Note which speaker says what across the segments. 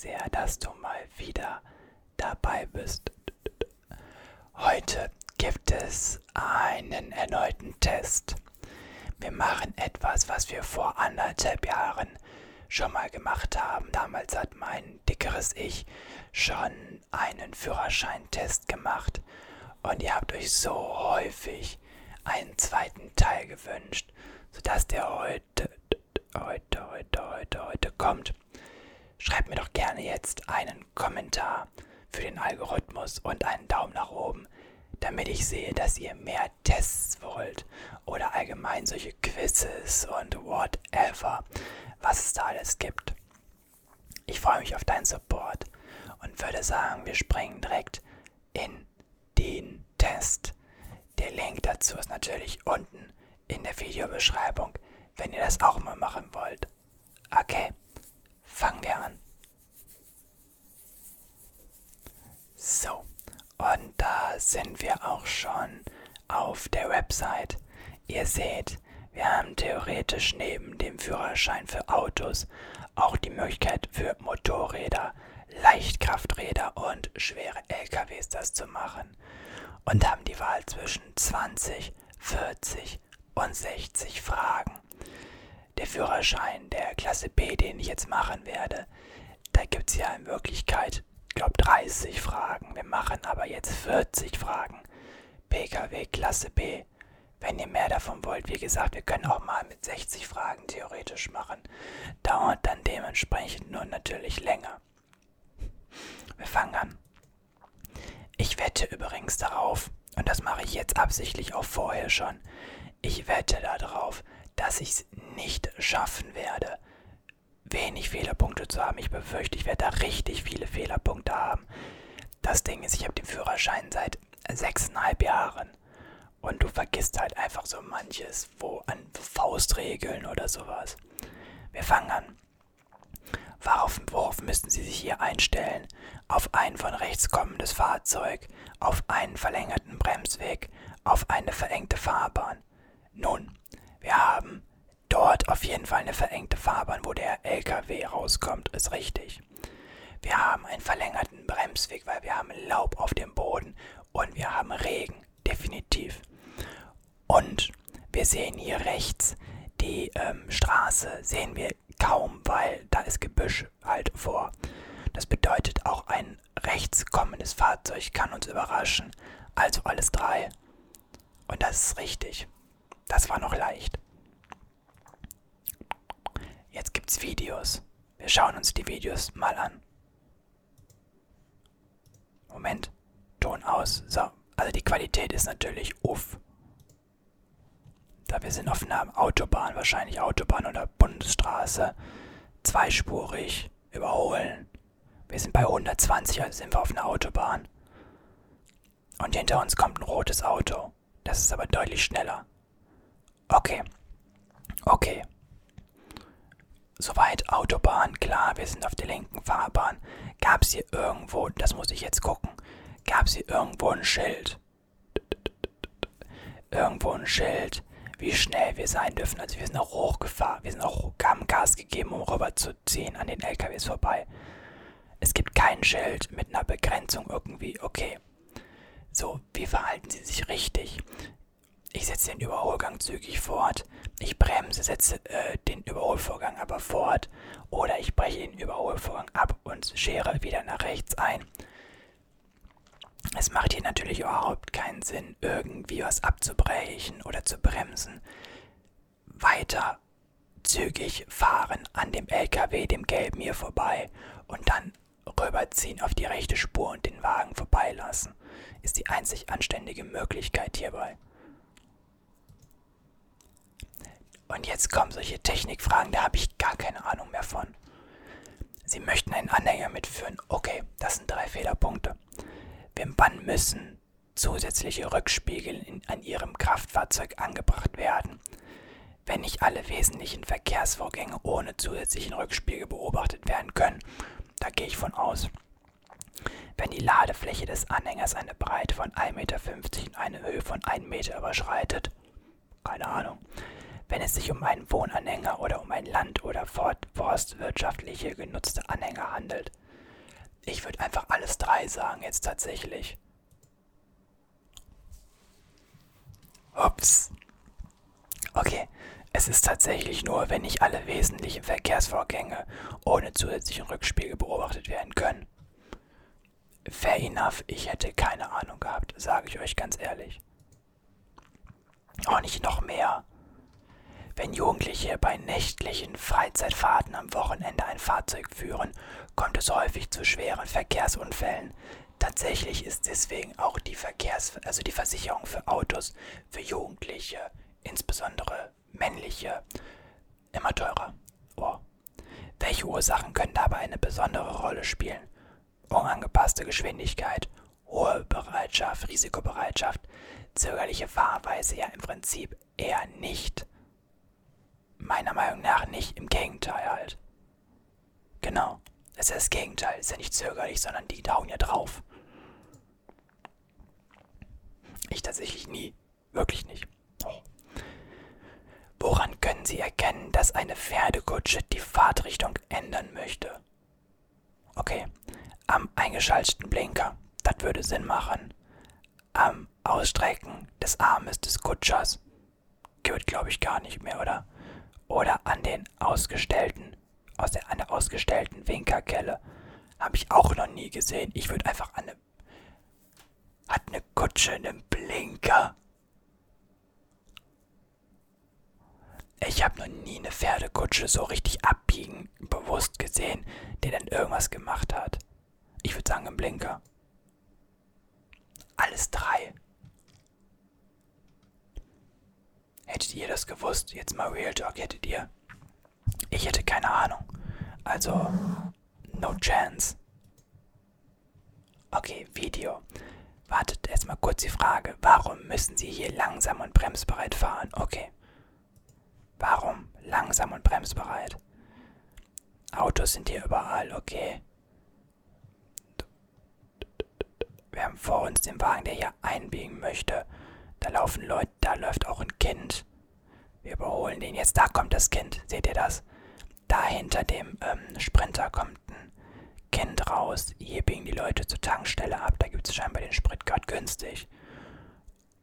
Speaker 1: sehr, dass du mal wieder dabei bist. Heute gibt es einen erneuten Test. Wir machen etwas, was wir vor anderthalb Jahren schon mal gemacht haben. Damals hat mein dickeres Ich schon einen Führerscheintest gemacht. Und ihr habt euch so häufig einen zweiten Teil gewünscht, sodass der heute, heute, heute, heute, heute kommt. Schreibt mir doch gerne jetzt einen Kommentar für den Algorithmus und einen Daumen nach oben, dass ihr mehr Tests wollt oder allgemein solche Quizzes und whatever, was es da alles gibt. Ich freue mich auf deinen Support und würde sagen, wir springen direkt in den Test. Der Link dazu ist natürlich unten in der Videobeschreibung, wenn ihr das auch mal machen wollt. Okay, fangen wir an. So, und da sind wir auch schon auf der Website. Ihr seht, wir haben theoretisch neben dem Führerschein für Autos auch die Möglichkeit für Motorräder, Leichtkrafträder und schwere LKWs das zu machen und haben die Wahl zwischen 20, 40 und 60 Fragen. Der Führerschein der Klasse B, den ich jetzt machen werde, da gibt es ja in Wirklichkeit, ich glaube, 30 Fragen. Wir machen aber jetzt 40 Fragen. PKW Klasse B. Wenn ihr mehr davon wollt, wie gesagt, wir können auch mal mit 60 Fragen theoretisch machen. Dauert dann dementsprechend nur natürlich länger. Wir fangen an. Ich wette übrigens darauf, und das mache ich jetzt absichtlich auch vorher schon, ich wette darauf, dass ich es nicht schaffen werde, wenig Fehlerpunkte zu haben. Ich befürchte, ich werde da richtig viele Fehlerpunkte haben. Das Ding ist, ich habe den Führerschein seit sechseinhalb Jahren. Und du vergisst halt einfach so manches, wo an Faustregeln oder sowas. Wir fangen an. Worauf, worauf müssten Sie sich hier einstellen? Auf ein von rechts kommendes Fahrzeug, auf einen verlängerten Bremsweg, auf eine verengte Fahrbahn. Nun, wir haben auf jeden Fall eine verengte Fahrbahn, wo der LKW rauskommt, ist richtig. Wir haben einen verlängerten Bremsweg, weil wir haben Laub auf dem Boden und wir haben Regen, definitiv. Und wir sehen hier rechts die ähm, Straße, sehen wir kaum, weil da ist Gebüsch halt vor. Das bedeutet, auch ein rechts kommendes Fahrzeug kann uns überraschen. Also alles drei. Und das ist richtig. Das war noch leicht. Jetzt gibt's Videos. Wir schauen uns die Videos mal an. Moment. Ton aus. So. Also die Qualität ist natürlich uff. Da wir sind auf einer Autobahn, wahrscheinlich Autobahn oder Bundesstraße. Zweispurig. Überholen. Wir sind bei 120, also sind wir auf einer Autobahn. Und hinter uns kommt ein rotes Auto. Das ist aber deutlich schneller. Okay. Okay. Soweit Autobahn, klar, wir sind auf der linken Fahrbahn. Gab es hier irgendwo, das muss ich jetzt gucken, gab es hier irgendwo ein Schild? Irgendwo ein Schild, wie schnell wir sein dürfen. Also wir sind auch hochgefahren, wir sind auch, haben Gas gegeben, um rüber zu ziehen an den LKWs vorbei. Es gibt kein Schild mit einer Begrenzung irgendwie, okay. So, wie verhalten Sie sich richtig? Ich setze den Überholgang zügig fort. Ich bremse, setze äh, den Überholvorgang aber fort. Oder ich breche den Überholvorgang ab und schere wieder nach rechts ein. Es macht hier natürlich überhaupt keinen Sinn, irgendwie was abzubrechen oder zu bremsen. Weiter zügig fahren an dem LKW, dem gelben hier vorbei und dann rüberziehen auf die rechte Spur und den Wagen vorbeilassen, ist die einzig anständige Möglichkeit hierbei. Und jetzt kommen solche Technikfragen, da habe ich gar keine Ahnung mehr von. Sie möchten einen Anhänger mitführen. Okay, das sind drei Fehlerpunkte. Wann müssen zusätzliche Rückspiegel in, an Ihrem Kraftfahrzeug angebracht werden? Wenn nicht alle wesentlichen Verkehrsvorgänge ohne zusätzlichen Rückspiegel beobachtet werden können, da gehe ich von aus. Wenn die Ladefläche des Anhängers eine Breite von 1,50 Meter und eine Höhe von 1 Meter überschreitet, keine Ahnung. Wenn es sich um einen Wohnanhänger oder um einen landwirtschaftliche genutzte Anhänger handelt. Ich würde einfach alles drei sagen jetzt tatsächlich. Ups. Okay, es ist tatsächlich nur, wenn nicht alle wesentlichen Verkehrsvorgänge ohne zusätzlichen Rückspiegel beobachtet werden können. Fair enough, ich hätte keine Ahnung gehabt, sage ich euch ganz ehrlich. Auch nicht noch mehr. Wenn Jugendliche bei nächtlichen Freizeitfahrten am Wochenende ein Fahrzeug führen, kommt es häufig zu schweren Verkehrsunfällen. Tatsächlich ist deswegen auch die Verkehrs also die Versicherung für Autos für Jugendliche, insbesondere männliche, immer teurer. Oh. Welche Ursachen können dabei eine besondere Rolle spielen? Unangepasste Geschwindigkeit, hohe Bereitschaft, Risikobereitschaft, zögerliche Fahrweise ja im Prinzip eher nicht. Meiner Meinung nach nicht, im Gegenteil halt. Genau. Es ist das Gegenteil, es ist ja nicht zögerlich, sondern die hauen ja drauf. Ich tatsächlich nie. Wirklich nicht. Oh. Woran können Sie erkennen, dass eine Pferdekutsche die Fahrtrichtung ändern möchte? Okay, am eingeschalteten Blinker, das würde Sinn machen. Am Ausstrecken des Armes des Kutschers, geht glaube ich gar nicht mehr, oder? Oder an den ausgestellten, aus der, an der ausgestellten Winkerkelle, habe ich auch noch nie gesehen. Ich würde einfach an eine, hat eine Kutsche einen Blinker? Ich habe noch nie eine Pferdekutsche so richtig abbiegen bewusst gesehen, der dann irgendwas gemacht hat. Ich würde sagen im Blinker. Alles drei. Hättet ihr das gewusst? Jetzt mal Real Talk, hättet ihr? Ich hätte keine Ahnung. Also, no chance. Okay, Video. Wartet erstmal kurz die Frage. Warum müssen Sie hier langsam und bremsbereit fahren? Okay. Warum langsam und bremsbereit? Autos sind hier überall, okay. Wir haben vor uns den Wagen, der hier einbiegen möchte. Da laufen Leute, da läuft auch ein Kind. Wir überholen den jetzt. Da kommt das Kind. Seht ihr das? Da hinter dem ähm, Sprinter kommt ein Kind raus. Hier biegen die Leute zur Tankstelle ab. Da gibt es scheinbar den Sprit gerade günstig.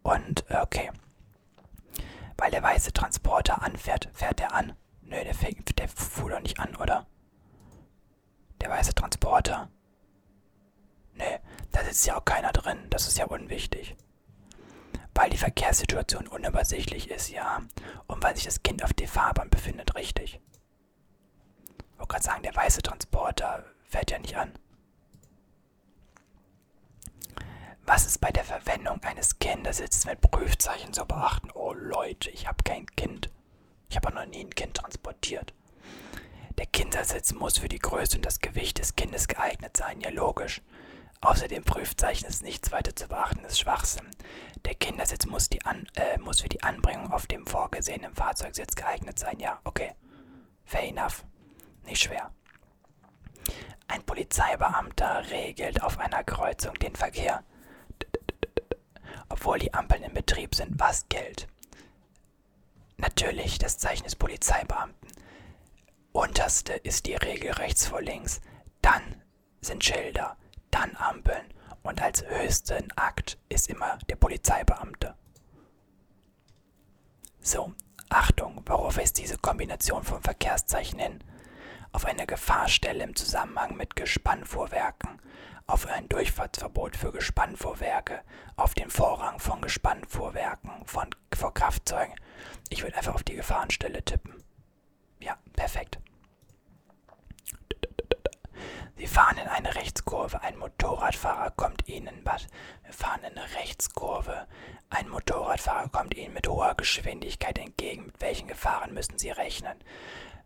Speaker 1: Und, okay. Weil der weiße Transporter anfährt. Fährt der an? Nö, der, der fuhr doch nicht an, oder? Der weiße Transporter. Nö, da sitzt ja auch keiner drin. Das ist ja unwichtig. Weil die Verkehrssituation unübersichtlich ist, ja. Und weil sich das Kind auf der Fahrbahn befindet, richtig. Ich wollte gerade sagen, der weiße Transporter fährt ja nicht an. Was ist bei der Verwendung eines Kindersitzes mit Prüfzeichen zu beachten? Oh Leute, ich habe kein Kind. Ich habe noch nie ein Kind transportiert. Der Kindersitz muss für die Größe und das Gewicht des Kindes geeignet sein, ja logisch. Außerdem Prüfzeichen ist nichts weiter zu beachten, ist Schwachsinn. Der Kindersitz muss, die An äh, muss für die Anbringung auf dem vorgesehenen Fahrzeugsitz geeignet sein, ja, okay. Fair enough. Nicht schwer. Ein Polizeibeamter regelt auf einer Kreuzung den Verkehr. Obwohl die Ampeln in Betrieb sind, was gilt? Natürlich das Zeichen des Polizeibeamten. Unterste ist die Regel rechts vor links. Dann sind Schilder, dann Ampeln und als höchsten Akt ist immer der Polizeibeamte. So, Achtung, worauf ist diese Kombination von Verkehrszeichen hin? Auf eine Gefahrstelle im Zusammenhang mit Gespannfuhrwerken, auf ein Durchfahrtsverbot für Gespannfuhrwerke, auf den Vorrang von Gespannfuhrwerken von, vor Kraftzeugen. Ich würde einfach auf die Gefahrenstelle tippen. Ja, perfekt. Sie fahren in eine Rechtskurve. Ein Motorradfahrer kommt Ihnen was. Wir fahren in eine Rechtskurve. Ein Motorradfahrer kommt Ihnen mit hoher Geschwindigkeit entgegen. Mit welchen Gefahren müssen Sie rechnen?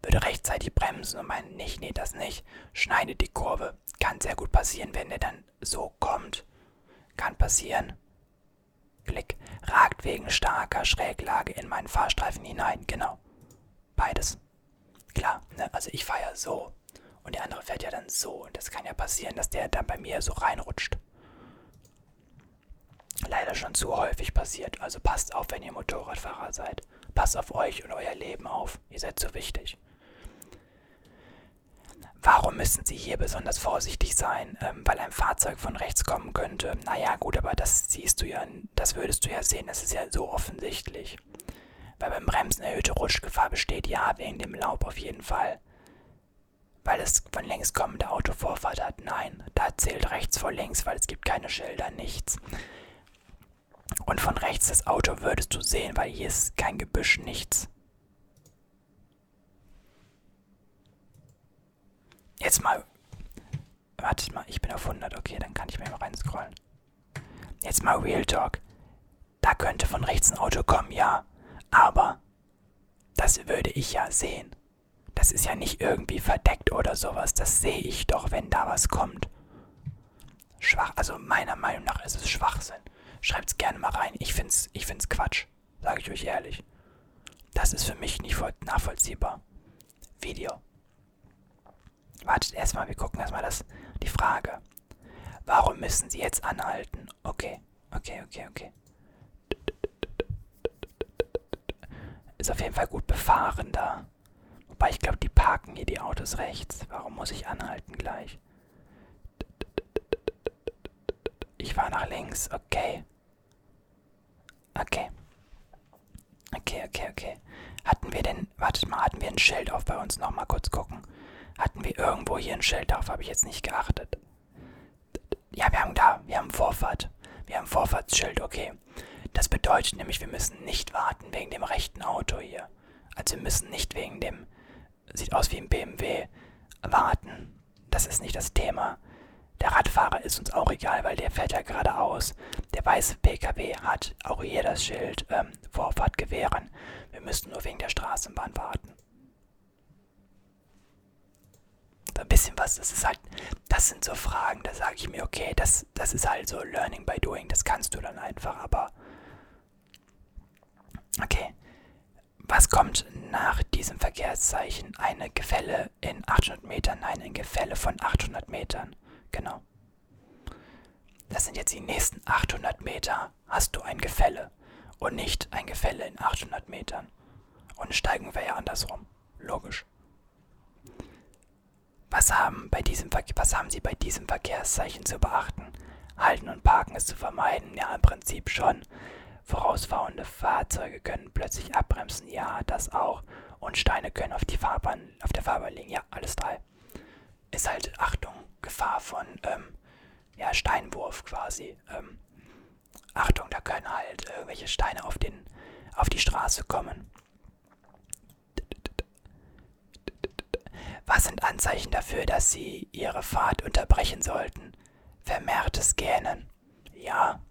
Speaker 1: Würde rechtzeitig bremsen und meinen nicht, nee, das nicht. Schneidet die Kurve. Kann sehr gut passieren, wenn er dann so kommt. Kann passieren. Klick. Ragt wegen starker Schräglage in meinen Fahrstreifen hinein. Genau. Beides. Klar, ne? also ich fahre ja so. Und der andere fährt ja dann so. Und das kann ja passieren, dass der dann bei mir so reinrutscht. Leider schon zu häufig passiert. Also passt auf, wenn ihr Motorradfahrer seid. Passt auf euch und euer Leben auf. Ihr seid so wichtig. Warum müssen Sie hier besonders vorsichtig sein? Ähm, weil ein Fahrzeug von rechts kommen könnte. Naja, gut, aber das siehst du ja, das würdest du ja sehen, das ist ja so offensichtlich. Weil beim Bremsen erhöhte Rutschgefahr besteht, ja, wegen dem Laub auf jeden Fall. Weil es von längs kommende Auto Vorfahrt hat, nein, da zählt rechts vor links, weil es gibt keine Schilder, nichts. Und von rechts das Auto würdest du sehen, weil hier ist kein Gebüsch, nichts. Jetzt mal. Wartet mal, ich bin auf 100. Okay, dann kann ich mir mal reinscrollen. Jetzt mal Real Talk. Da könnte von rechts ein Auto kommen, ja. Aber das würde ich ja sehen. Das ist ja nicht irgendwie verdeckt oder sowas. Das sehe ich doch, wenn da was kommt. Schwach, also meiner Meinung nach ist es Schwachsinn. Schreibt's gerne mal rein. Ich find's, ich find's Quatsch. Sage ich euch ehrlich. Das ist für mich nicht nachvollziehbar. Video. Wartet erstmal, wir gucken erstmal das, die Frage. Warum müssen Sie jetzt anhalten? Okay, okay, okay, okay. Ist auf jeden Fall gut befahren da. Wobei ich glaube, die parken hier die Autos rechts. Warum muss ich anhalten gleich? Ich war nach links, okay. Okay. Okay, okay, okay. Hatten wir denn, wartet mal, hatten wir ein Schild auf bei uns? Nochmal kurz gucken. Hatten wir irgendwo hier ein Schild auf? Habe ich jetzt nicht geachtet. Ja, wir haben da, wir haben Vorfahrt. Wir haben Vorfahrtsschild, okay. Das bedeutet nämlich, wir müssen nicht warten wegen dem rechten Auto hier. Also wir müssen nicht wegen dem, sieht aus wie ein BMW, warten. Das ist nicht das Thema. Der Radfahrer ist uns auch egal, weil der fährt ja geradeaus. Der weiße PKW hat auch hier das Schild ähm, Vorfahrt gewähren. Wir müssen nur wegen der Straßenbahn warten. ein bisschen was, das ist halt, das sind so Fragen, da sage ich mir, okay, das, das ist halt so Learning by Doing, das kannst du dann einfach, aber okay. Was kommt nach diesem Verkehrszeichen? Eine Gefälle in 800 Metern? Nein, ein Gefälle von 800 Metern. Genau. Das sind jetzt die nächsten 800 Meter. Hast du ein Gefälle und nicht ein Gefälle in 800 Metern. Und steigen wir ja andersrum. Logisch. Was haben, bei diesem, was haben Sie bei diesem Verkehrszeichen zu beachten? Halten und Parken ist zu vermeiden? Ja, im Prinzip schon. Vorausfahrende Fahrzeuge können plötzlich abbremsen? Ja, das auch. Und Steine können auf, die Fahrbahn, auf der Fahrbahn liegen? Ja, alles drei. Ist halt, Achtung, Gefahr von, ähm, ja, Steinwurf quasi. Ähm, Achtung, da können halt irgendwelche Steine auf, den, auf die Straße kommen. Was sind Anzeichen dafür, dass Sie Ihre Fahrt unterbrechen sollten? Vermehrtes Gähnen. Ja.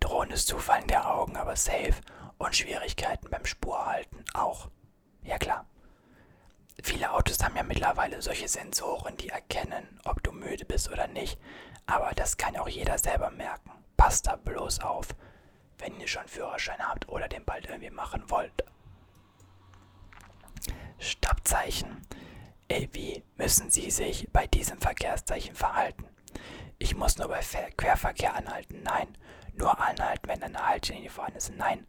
Speaker 1: Drohendes Zufallen der Augen, aber safe. Und Schwierigkeiten beim Spurhalten auch. Ja klar. Viele Autos haben ja mittlerweile solche Sensoren, die erkennen, ob du müde bist oder nicht. Aber das kann auch jeder selber merken. Passt da bloß auf, wenn ihr schon Führerschein habt oder den bald irgendwie machen wollt. Stoppzeichen. Wie müssen Sie sich bei diesem Verkehrszeichen verhalten? Ich muss nur bei Querverkehr anhalten. Nein. Nur anhalten, wenn eine Haltlinie vorhanden ist. Nein.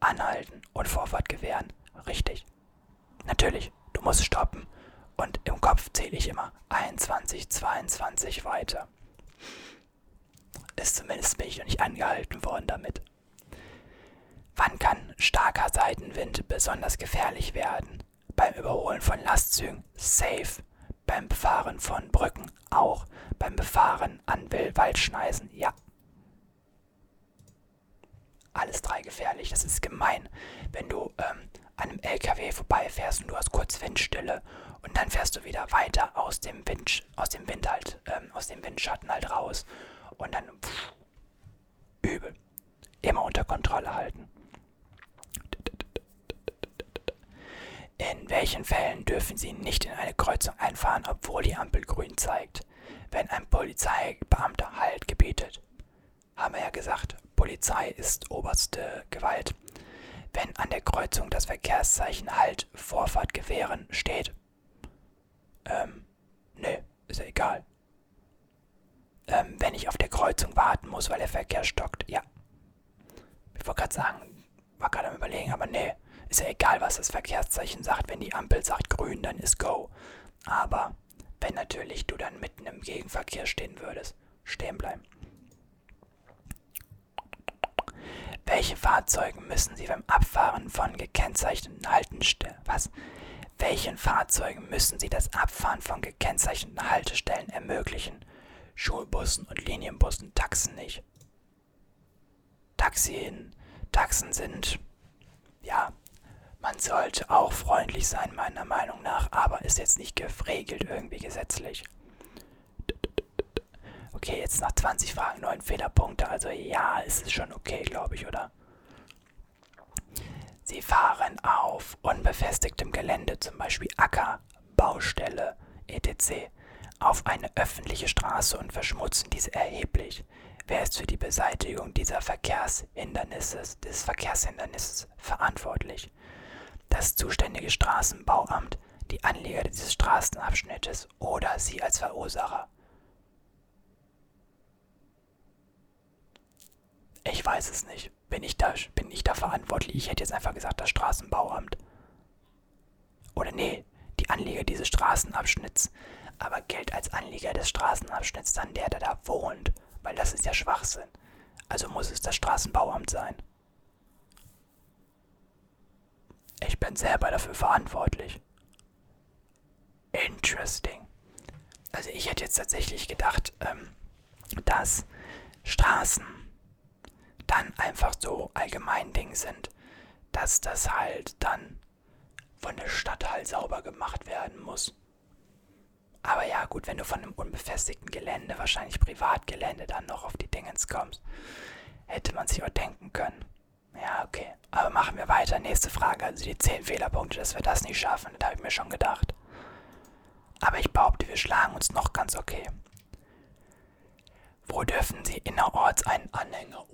Speaker 1: Anhalten und Vorfahrt gewähren. Richtig. Natürlich, du musst stoppen. Und im Kopf zähle ich immer 21, 22 weiter. Ist zumindest bin ich noch nicht angehalten worden damit. Wann kann starker Seitenwind besonders gefährlich werden? beim Überholen von Lastzügen safe, beim Befahren von Brücken auch, beim Befahren an Waldschneisen ja. Alles drei gefährlich, das ist gemein, wenn du ähm, einem LKW vorbeifährst und du hast kurz Windstille und dann fährst du wieder weiter aus dem Wind, aus dem Wind halt, ähm, aus dem Windschatten halt raus und dann pff, übel. Immer unter Kontrolle halten. In welchen Fällen dürfen Sie nicht in eine Kreuzung einfahren, obwohl die Ampel grün zeigt? Wenn ein Polizeibeamter Halt gebietet. Haben wir ja gesagt, Polizei ist oberste Gewalt. Wenn an der Kreuzung das Verkehrszeichen Halt, Vorfahrt gewähren steht. Ähm, nö, ist ja egal. Ähm, wenn ich auf der Kreuzung warten muss, weil der Verkehr stockt, ja. Ich wollte gerade sagen, war gerade am überlegen, aber nee. Ist ja egal, was das Verkehrszeichen sagt. Wenn die Ampel sagt grün, dann ist Go. Aber wenn natürlich du dann mitten im Gegenverkehr stehen würdest. Stehen bleiben. Welche Fahrzeuge müssen Sie beim Abfahren von gekennzeichneten Haltestellen... Was? Welchen Fahrzeugen müssen Sie das Abfahren von gekennzeichneten Haltestellen ermöglichen? Schulbussen und Linienbussen, Taxen nicht. Taxien, Taxen sind... Ja, man sollte auch freundlich sein, meiner Meinung nach, aber ist jetzt nicht geregelt irgendwie gesetzlich. Okay, jetzt nach 20 Fragen 9 Fehlerpunkte. Also ja, ist es schon okay, glaube ich, oder? Sie fahren auf unbefestigtem Gelände, zum Beispiel Acker, Baustelle, etc., auf eine öffentliche Straße und verschmutzen diese erheblich. Wer ist für die Beseitigung dieser Verkehrshindernisses, des Verkehrshindernisses verantwortlich? Das zuständige Straßenbauamt, die Anleger dieses Straßenabschnittes oder Sie als Verursacher. Weiß es nicht. Bin ich da, bin ich da verantwortlich? Ich hätte jetzt einfach gesagt, das Straßenbauamt. Oder nee, die Anleger dieses Straßenabschnitts. Aber gilt als Anleger des Straßenabschnitts dann der, der da wohnt? Weil das ist ja Schwachsinn. Also muss es das Straßenbauamt sein. Ich bin selber dafür verantwortlich. Interesting. Also ich hätte jetzt tatsächlich gedacht, ähm, dass Straßen dann einfach so allgemein Ding sind, dass das halt dann von der Stadt halt sauber gemacht werden muss. Aber ja, gut, wenn du von einem unbefestigten Gelände, wahrscheinlich Privatgelände, dann noch auf die Dingens kommst, hätte man sich auch denken können. Ja, okay. Aber machen wir weiter. Nächste Frage. Also die 10 Fehlerpunkte, dass wir das nicht schaffen, das habe ich mir schon gedacht. Aber ich behaupte, wir schlagen uns noch ganz okay. Wo dürfen Sie innerorts einen Anhänger und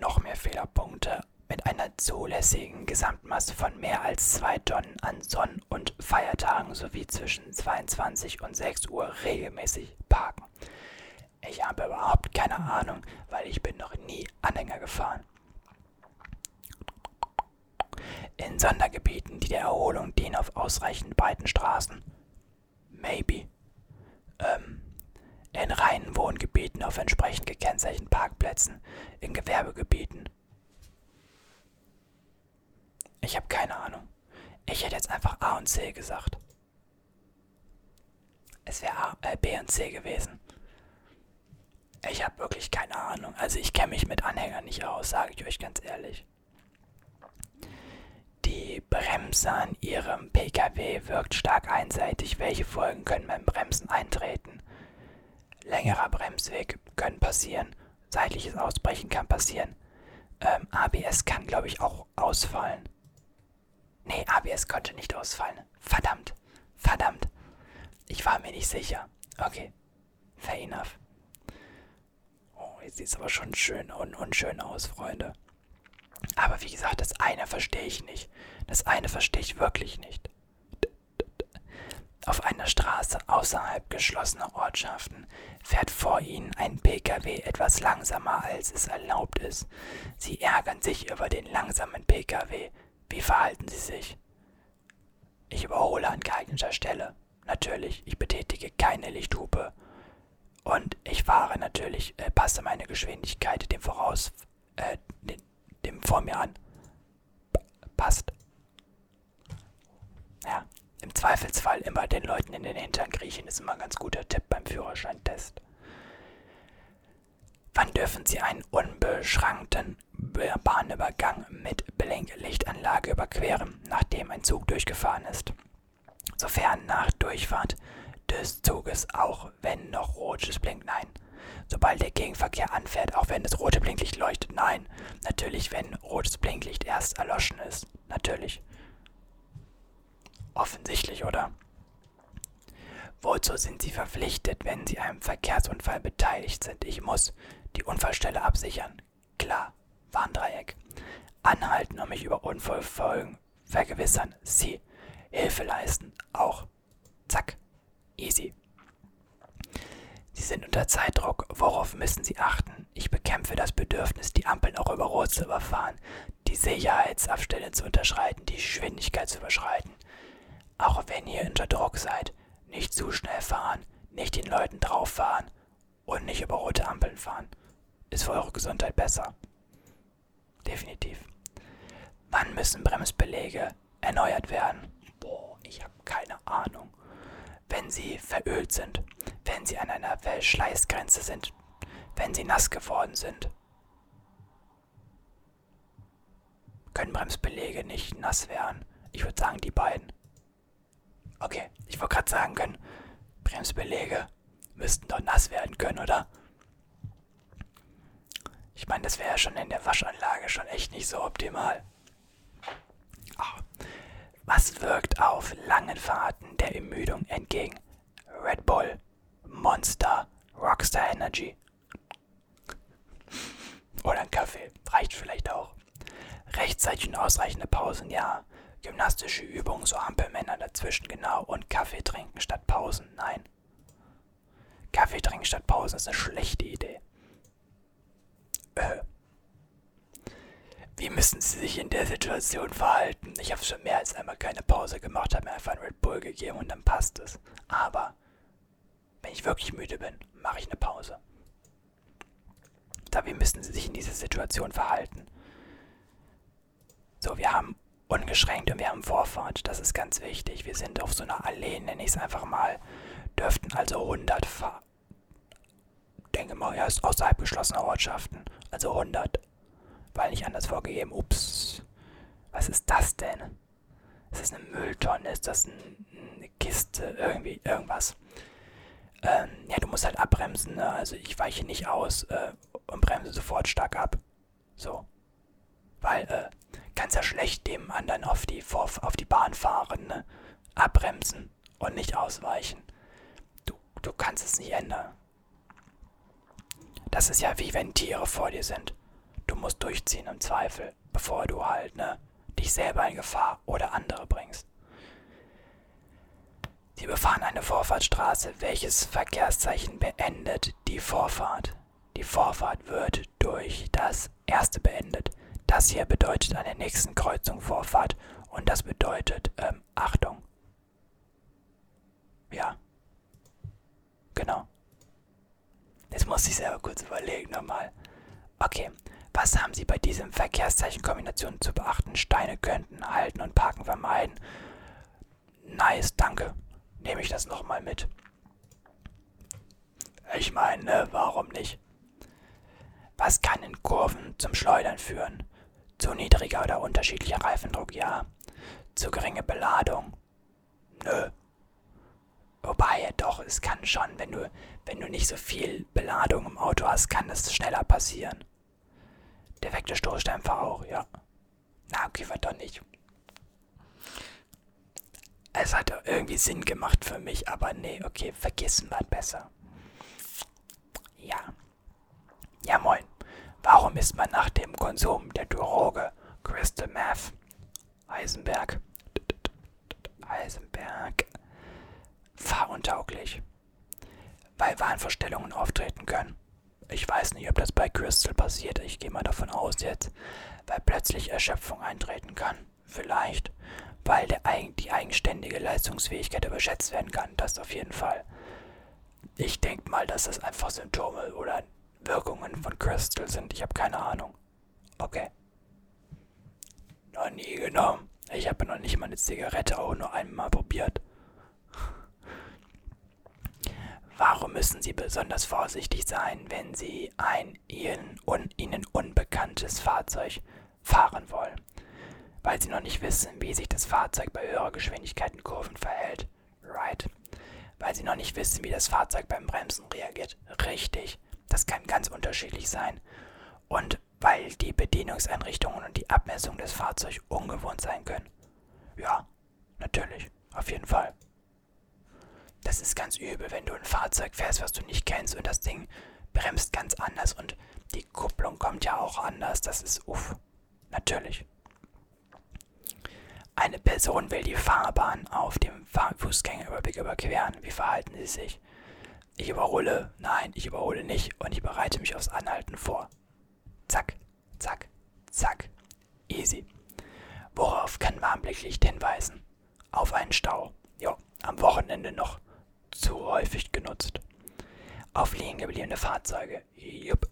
Speaker 1: noch mehr Fehlerpunkte mit einer zulässigen Gesamtmasse von mehr als 2 Tonnen an Sonn- und Feiertagen sowie zwischen 22 und 6 Uhr regelmäßig parken. Ich habe überhaupt keine Ahnung, weil ich bin noch nie Anhänger gefahren. In Sondergebieten, die der Erholung dienen auf ausreichend breiten Straßen. Maybe. Ähm, in reinen Wohngebieten auf entsprechend gekennzeichneten Parkplätzen, in Gewerbegebieten. Ich habe keine Ahnung. Ich hätte jetzt einfach A und C gesagt. Es wäre äh, B und C gewesen. Ich habe wirklich keine Ahnung. Also ich kenne mich mit Anhängern nicht aus, sage ich euch ganz ehrlich. Die Bremse an Ihrem Pkw wirkt stark einseitig. Welche Folgen können beim Bremsen eintreten? Längerer Bremsweg können passieren. Seitliches Ausbrechen kann passieren. Ähm, ABS kann, glaube ich, auch ausfallen. Nee, ABS konnte nicht ausfallen. Verdammt. Verdammt. Ich war mir nicht sicher. Okay. Fair enough. Oh, jetzt sieht es aber schon schön und unschön aus, Freunde. Aber wie gesagt, das eine verstehe ich nicht. Das eine verstehe ich wirklich nicht. Auf einer Straße außerhalb geschlossener Ortschaften fährt vor ihnen ein Pkw etwas langsamer, als es erlaubt ist. Sie ärgern sich über den langsamen Pkw. Wie verhalten sie sich? Ich überhole an geeigneter Stelle. Natürlich, ich betätige keine Lichthupe. Und ich fahre natürlich, äh, passe meine Geschwindigkeit dem voraus, äh, den, dem vor mir an. P passt. Im Zweifelsfall immer den Leuten in den Hintern kriechen ist immer ein ganz guter Tipp beim Führerscheintest. Wann dürfen Sie einen unbeschrankten Bahnübergang mit Blinklichtanlage überqueren, nachdem ein Zug durchgefahren ist? Sofern nach Durchfahrt des Zuges, auch wenn noch rotes blinkt, nein. Sobald der Gegenverkehr anfährt, auch wenn das rote Blinklicht leuchtet, nein. Natürlich, wenn rotes Blinklicht erst erloschen ist, natürlich. Offensichtlich, oder? Wozu sind Sie verpflichtet, wenn Sie einem Verkehrsunfall beteiligt sind? Ich muss die Unfallstelle absichern. Klar. Warndreieck. Anhalten und mich über Unfallfolgen vergewissern. Sie. Hilfe leisten. Auch. Zack. Easy. Sie sind unter Zeitdruck. Worauf müssen Sie achten? Ich bekämpfe das Bedürfnis, die Ampeln auch über Rot zu überfahren, die Sicherheitsabstände zu unterschreiten, die Geschwindigkeit zu überschreiten. Auch wenn ihr unter Druck seid, nicht zu schnell fahren, nicht den Leuten drauf fahren und nicht über rote Ampeln fahren. Ist für eure Gesundheit besser. Definitiv. Wann müssen Bremsbeläge erneuert werden? Boah, ich habe keine Ahnung. Wenn sie verölt sind, wenn sie an einer Verschleißgrenze sind, wenn sie nass geworden sind. Können Bremsbeläge nicht nass werden? Ich würde sagen, die beiden. Okay, ich wollte gerade sagen können, Bremsbeläge müssten doch nass werden können, oder? Ich meine, das wäre ja schon in der Waschanlage schon echt nicht so optimal. Oh. Was wirkt auf langen Fahrten der Ermüdung entgegen? Red Bull, Monster, Rockstar Energy. Oder ein Kaffee, reicht vielleicht auch. Rechtzeitig und ausreichende Pausen, ja. Gymnastische Übungen, so Ampelmänner dazwischen, genau. Und Kaffee trinken statt Pausen, nein. Kaffee trinken statt Pausen ist eine schlechte Idee. Äh. Wie müssen Sie sich in der Situation verhalten? Ich habe schon mehr als einmal keine Pause gemacht, habe mir einfach ein Red Bull gegeben und dann passt es. Aber wenn ich wirklich müde bin, mache ich eine Pause. Da, wie müssen Sie sich in dieser Situation verhalten? So, wir haben ungeschränkt und wir haben Vorfahrt. Das ist ganz wichtig. Wir sind auf so einer Allee, nenne ich es einfach mal. Dürften also 100 fahren. Denke mal, erst außerhalb geschlossener Ortschaften. Also 100. Weil nicht anders vorgegeben. Ups. Was ist das denn? Ist das eine Mülltonne? Ist das ein, eine Kiste? Irgendwie, irgendwas. Ähm, ja, du musst halt abbremsen. Ne? Also ich weiche nicht aus äh, und bremse sofort stark ab. So. Weil, äh, kannst ja schlecht dem anderen auf die, auf die Bahn fahren, ne? Abbremsen und nicht ausweichen. Du, du kannst es nicht ändern. Das ist ja wie wenn Tiere vor dir sind. Du musst durchziehen im Zweifel, bevor du halt, ne, dich selber in Gefahr oder andere bringst. Sie befahren eine Vorfahrtsstraße, welches Verkehrszeichen beendet die Vorfahrt. Die Vorfahrt wird durch das erste beendet. Das hier bedeutet an der nächsten Kreuzung Vorfahrt und das bedeutet ähm, Achtung. Ja. Genau. Jetzt muss ich selber kurz überlegen nochmal. Okay, was haben Sie bei diesem Verkehrszeichenkombination zu beachten? Steine könnten halten und parken vermeiden. Nice, danke. Nehme ich das nochmal mit. Ich meine, ne, warum nicht? Was kann in Kurven zum Schleudern führen? Zu niedriger oder unterschiedlicher Reifendruck, ja. Zu geringe Beladung? Nö. Wobei, doch, es kann schon, wenn du, wenn du nicht so viel Beladung im Auto hast, kann das schneller passieren. Defekte Stoßdämpfer auch, ja. Na, okay, war doch nicht. Es hat irgendwie Sinn gemacht für mich, aber nee, okay, vergessen war besser. Ja. Ja, moin. Warum ist man nach dem Konsum der Droge Crystal Meth Eisenberg Eisenberg fahruntauglich? Weil Wahnvorstellungen auftreten können. Ich weiß nicht, ob das bei Crystal passiert. Ich gehe mal davon aus jetzt, weil plötzlich Erschöpfung eintreten kann. Vielleicht, weil der, die eigenständige Leistungsfähigkeit überschätzt werden kann. Das auf jeden Fall. Ich denke mal, dass das einfach Symptome oder Wirkungen von Crystal sind. Ich habe keine Ahnung. Okay. Noch nie genommen. Ich habe noch nicht mal eine Zigarette auch nur einmal probiert. Warum müssen Sie besonders vorsichtig sein, wenn Sie ein Ihnen, un, Ihnen unbekanntes Fahrzeug fahren wollen? Weil Sie noch nicht wissen, wie sich das Fahrzeug bei höherer Geschwindigkeit in Kurven verhält. Right. Weil Sie noch nicht wissen, wie das Fahrzeug beim Bremsen reagiert. Richtig. Das kann ganz unterschiedlich sein. Und weil die Bedienungseinrichtungen und die Abmessung des Fahrzeugs ungewohnt sein können. Ja, natürlich, auf jeden Fall. Das ist ganz übel, wenn du ein Fahrzeug fährst, was du nicht kennst und das Ding bremst ganz anders und die Kupplung kommt ja auch anders. Das ist uff, natürlich. Eine Person will die Fahrbahn auf dem Fußgängerüberweg überqueren. Wie verhalten sie sich? Ich überhole, nein, ich überhole nicht und ich bereite mich aufs Anhalten vor. Zack, zack, zack. Easy. Worauf kann Warnblicklicht hinweisen? Auf einen Stau. Jo, am Wochenende noch zu häufig genutzt. Auf liegen gebliebene Fahrzeuge, jupp.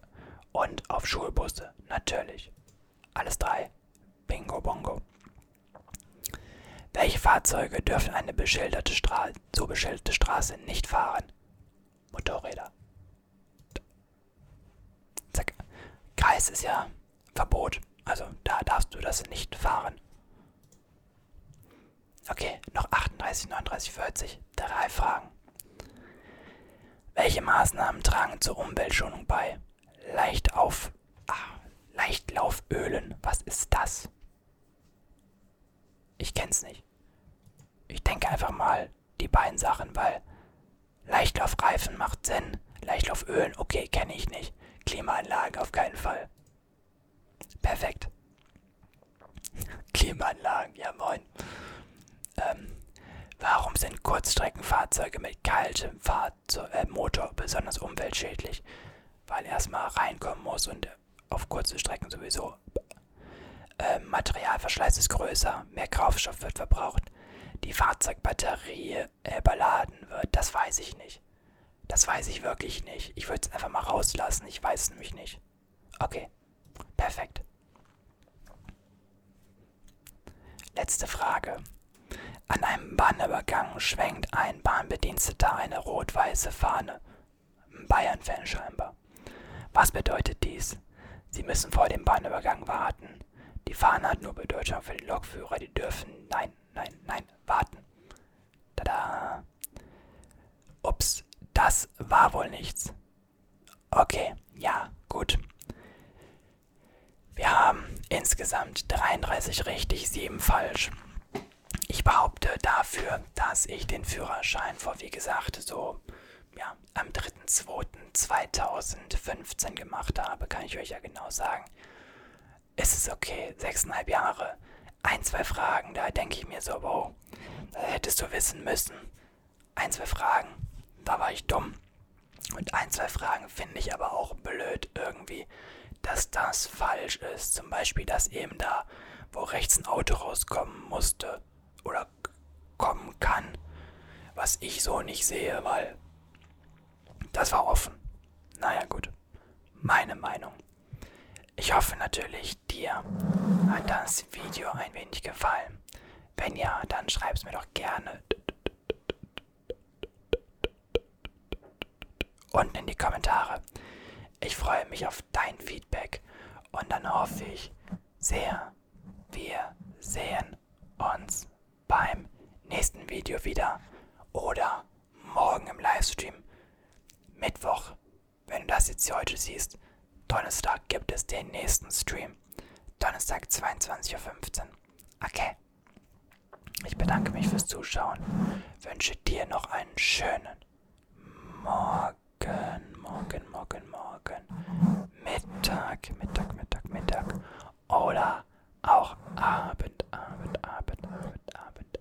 Speaker 1: Und auf Schulbusse, natürlich. Alles drei. Bingo bongo. Welche Fahrzeuge dürfen eine beschilderte Straße, so beschilderte Straße nicht fahren? Motorräder. Zack. Kreis ist ja Verbot. Also da darfst du das nicht fahren. Okay, noch 38, 39, 40. Drei Fragen. Welche Maßnahmen tragen zur Umweltschonung bei? Leicht auf. Ah, Leichtlaufölen. Was ist das? Ich kenn's nicht. Ich denke einfach mal die beiden Sachen, weil Leichtlaufreifen macht Sinn. Leichtlaufölen, okay, kenne ich nicht. Klimaanlage auf keinen Fall. Perfekt. Klimaanlagen, ja moin. Ähm, warum sind Kurzstreckenfahrzeuge mit kaltem Fahrzeug, äh, Motor besonders umweltschädlich? Weil erstmal reinkommen muss und auf kurze Strecken sowieso. Äh, Materialverschleiß ist größer, mehr Kraftstoff wird verbraucht. Die Fahrzeugbatterie äh, beladen wird, das weiß ich nicht. Das weiß ich wirklich nicht. Ich würde es einfach mal rauslassen, ich weiß es nämlich nicht. Okay, perfekt. Letzte Frage. An einem Bahnübergang schwenkt ein Bahnbediensteter eine rot-weiße Fahne. Bayern-Fan scheinbar. Was bedeutet dies? Sie müssen vor dem Bahnübergang warten. Die Fahne hat nur Bedeutung für die Lokführer, die dürfen, nein, nein, nein, warten. Tada. Ups, das war wohl nichts. Okay, ja, gut. Wir haben insgesamt 33 richtig, 7 falsch. Ich behaupte dafür, dass ich den Führerschein vor, wie gesagt, so ja, am 3.2.2015 gemacht habe, kann ich euch ja genau sagen. Es ist okay, sechseinhalb Jahre, ein, zwei Fragen, da denke ich mir so, wow, da hättest du wissen müssen. Ein, zwei Fragen, da war ich dumm. Und ein, zwei Fragen finde ich aber auch blöd irgendwie dass das falsch ist. Zum Beispiel, dass eben da, wo rechts ein Auto rauskommen musste oder kommen kann, was ich so nicht sehe, weil das war offen. Naja gut, meine Meinung. Ich hoffe natürlich, dir hat das Video ein wenig gefallen. Wenn ja, dann schreib es mir doch gerne unten in die Kommentare. Ich freue mich auf dein Feedback und dann hoffe ich sehr, wir sehen uns beim nächsten Video wieder oder morgen im Livestream. Mittwoch, wenn du das jetzt heute siehst, Donnerstag gibt es den nächsten Stream. Donnerstag 22.15 Uhr. Okay. Ich bedanke mich fürs Zuschauen. Wünsche dir noch einen schönen Morgen morgen, morgen, morgen, Mittag, Mittag, Mittag, Mittag oder auch Abend, Abend, Abend, Abend, Abend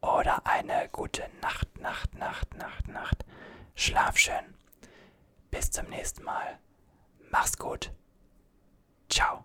Speaker 1: oder eine gute Nacht, Nacht, Nacht, Nacht, Nacht. Schlaf schön. Mach's gut. Ciao.